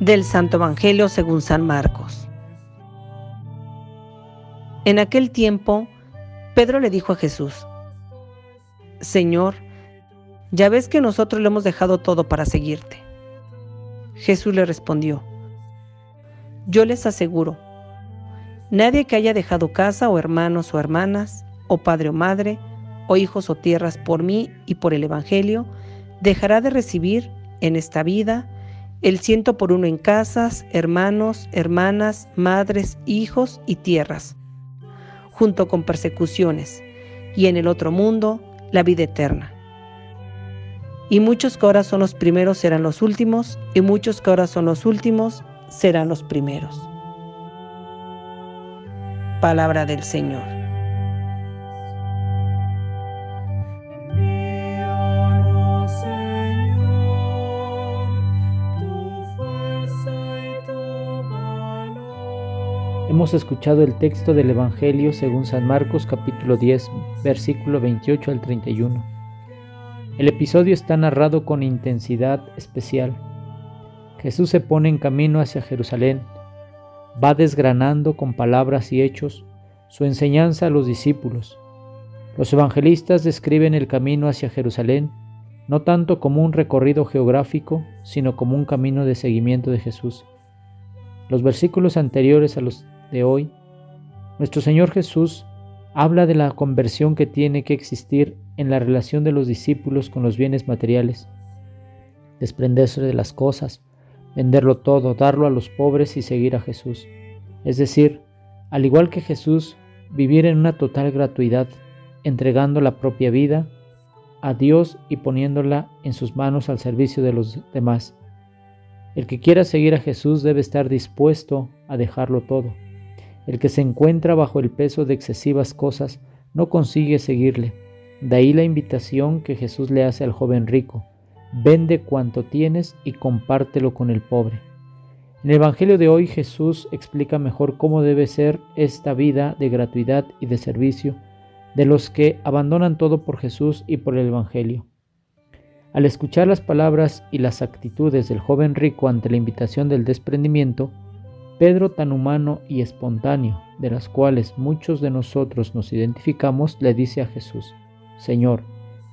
Del Santo Evangelio según San Marcos. En aquel tiempo, Pedro le dijo a Jesús, Señor, ya ves que nosotros lo hemos dejado todo para seguirte. Jesús le respondió, Yo les aseguro, nadie que haya dejado casa o hermanos o hermanas, o padre o madre, o hijos o tierras por mí y por el Evangelio, dejará de recibir en esta vida el ciento por uno en casas, hermanos, hermanas, madres, hijos y tierras, junto con persecuciones, y en el otro mundo la vida eterna. Y muchos que ahora son los primeros serán los últimos, y muchos que ahora son los últimos serán los primeros. Palabra del Señor. Hemos escuchado el texto del Evangelio según San Marcos capítulo 10, versículo 28 al 31. El episodio está narrado con intensidad especial. Jesús se pone en camino hacia Jerusalén, va desgranando con palabras y hechos su enseñanza a los discípulos. Los evangelistas describen el camino hacia Jerusalén no tanto como un recorrido geográfico, sino como un camino de seguimiento de Jesús. Los versículos anteriores a los de hoy, nuestro Señor Jesús habla de la conversión que tiene que existir en la relación de los discípulos con los bienes materiales. Desprenderse de las cosas, venderlo todo, darlo a los pobres y seguir a Jesús. Es decir, al igual que Jesús, vivir en una total gratuidad, entregando la propia vida a Dios y poniéndola en sus manos al servicio de los demás. El que quiera seguir a Jesús debe estar dispuesto a dejarlo todo. El que se encuentra bajo el peso de excesivas cosas no consigue seguirle. De ahí la invitación que Jesús le hace al joven rico. Vende cuanto tienes y compártelo con el pobre. En el Evangelio de hoy Jesús explica mejor cómo debe ser esta vida de gratuidad y de servicio de los que abandonan todo por Jesús y por el Evangelio. Al escuchar las palabras y las actitudes del joven rico ante la invitación del desprendimiento, Pedro tan humano y espontáneo, de las cuales muchos de nosotros nos identificamos, le dice a Jesús, Señor,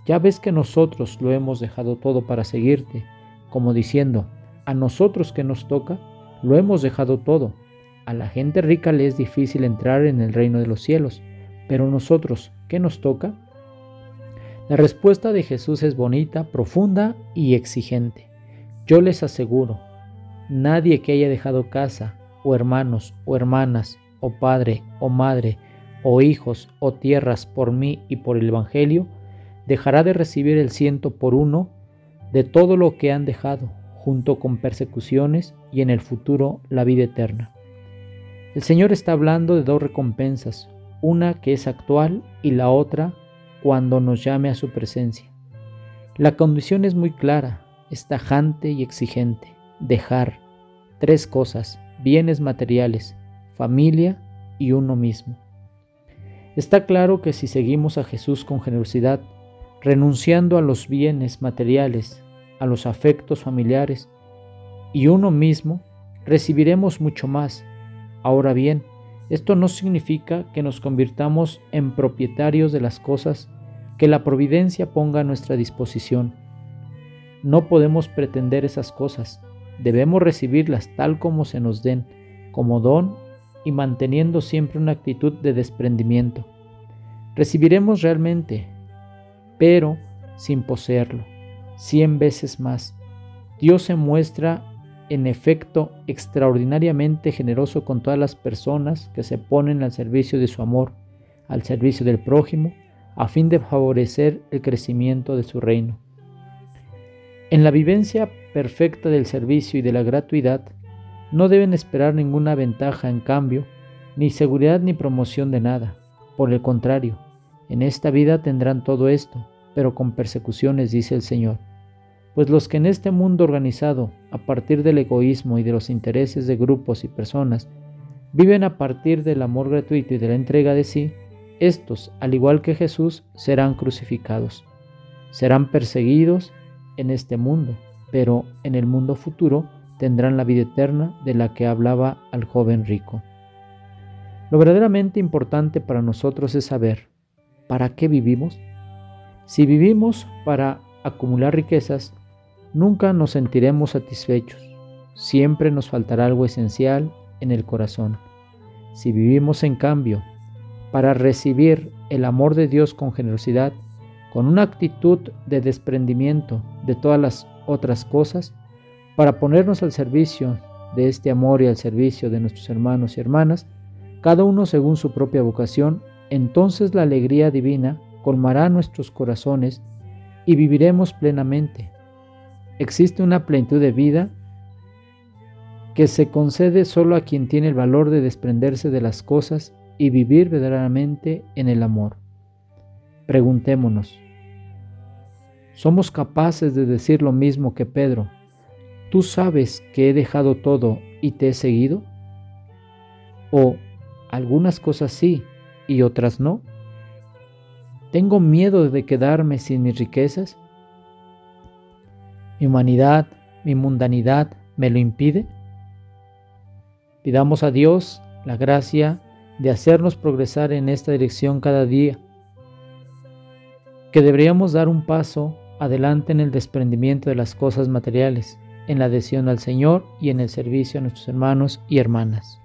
ya ves que nosotros lo hemos dejado todo para seguirte, como diciendo, a nosotros que nos toca, lo hemos dejado todo. A la gente rica le es difícil entrar en el reino de los cielos, pero nosotros, ¿qué nos toca? La respuesta de Jesús es bonita, profunda y exigente. Yo les aseguro, nadie que haya dejado casa, o hermanos, o hermanas, o padre, o madre, o hijos, o tierras por mí y por el Evangelio, dejará de recibir el ciento por uno de todo lo que han dejado, junto con persecuciones y en el futuro la vida eterna. El Señor está hablando de dos recompensas, una que es actual y la otra cuando nos llame a su presencia. La condición es muy clara, es tajante y exigente, dejar tres cosas, bienes materiales, familia y uno mismo. Está claro que si seguimos a Jesús con generosidad, renunciando a los bienes materiales, a los afectos familiares y uno mismo, recibiremos mucho más. Ahora bien, esto no significa que nos convirtamos en propietarios de las cosas que la providencia ponga a nuestra disposición. No podemos pretender esas cosas, Debemos recibirlas tal como se nos den, como don y manteniendo siempre una actitud de desprendimiento. Recibiremos realmente, pero sin poseerlo, cien veces más. Dios se muestra en efecto extraordinariamente generoso con todas las personas que se ponen al servicio de su amor, al servicio del prójimo, a fin de favorecer el crecimiento de su reino. En la vivencia perfecta del servicio y de la gratuidad, no deben esperar ninguna ventaja en cambio, ni seguridad ni promoción de nada. Por el contrario, en esta vida tendrán todo esto, pero con persecuciones, dice el Señor. Pues los que en este mundo organizado, a partir del egoísmo y de los intereses de grupos y personas, viven a partir del amor gratuito y de la entrega de sí, estos, al igual que Jesús, serán crucificados, serán perseguidos en este mundo, pero en el mundo futuro tendrán la vida eterna de la que hablaba al joven rico. Lo verdaderamente importante para nosotros es saber para qué vivimos. Si vivimos para acumular riquezas, nunca nos sentiremos satisfechos. Siempre nos faltará algo esencial en el corazón. Si vivimos en cambio para recibir el amor de Dios con generosidad, con una actitud de desprendimiento de todas las otras cosas, para ponernos al servicio de este amor y al servicio de nuestros hermanos y hermanas, cada uno según su propia vocación, entonces la alegría divina colmará nuestros corazones y viviremos plenamente. Existe una plenitud de vida que se concede solo a quien tiene el valor de desprenderse de las cosas y vivir verdaderamente en el amor. Preguntémonos, ¿somos capaces de decir lo mismo que Pedro? ¿Tú sabes que he dejado todo y te he seguido? ¿O algunas cosas sí y otras no? ¿Tengo miedo de quedarme sin mis riquezas? ¿Mi humanidad, mi mundanidad me lo impide? Pidamos a Dios la gracia de hacernos progresar en esta dirección cada día, que deberíamos dar un paso adelante en el desprendimiento de las cosas materiales, en la adhesión al Señor y en el servicio a nuestros hermanos y hermanas.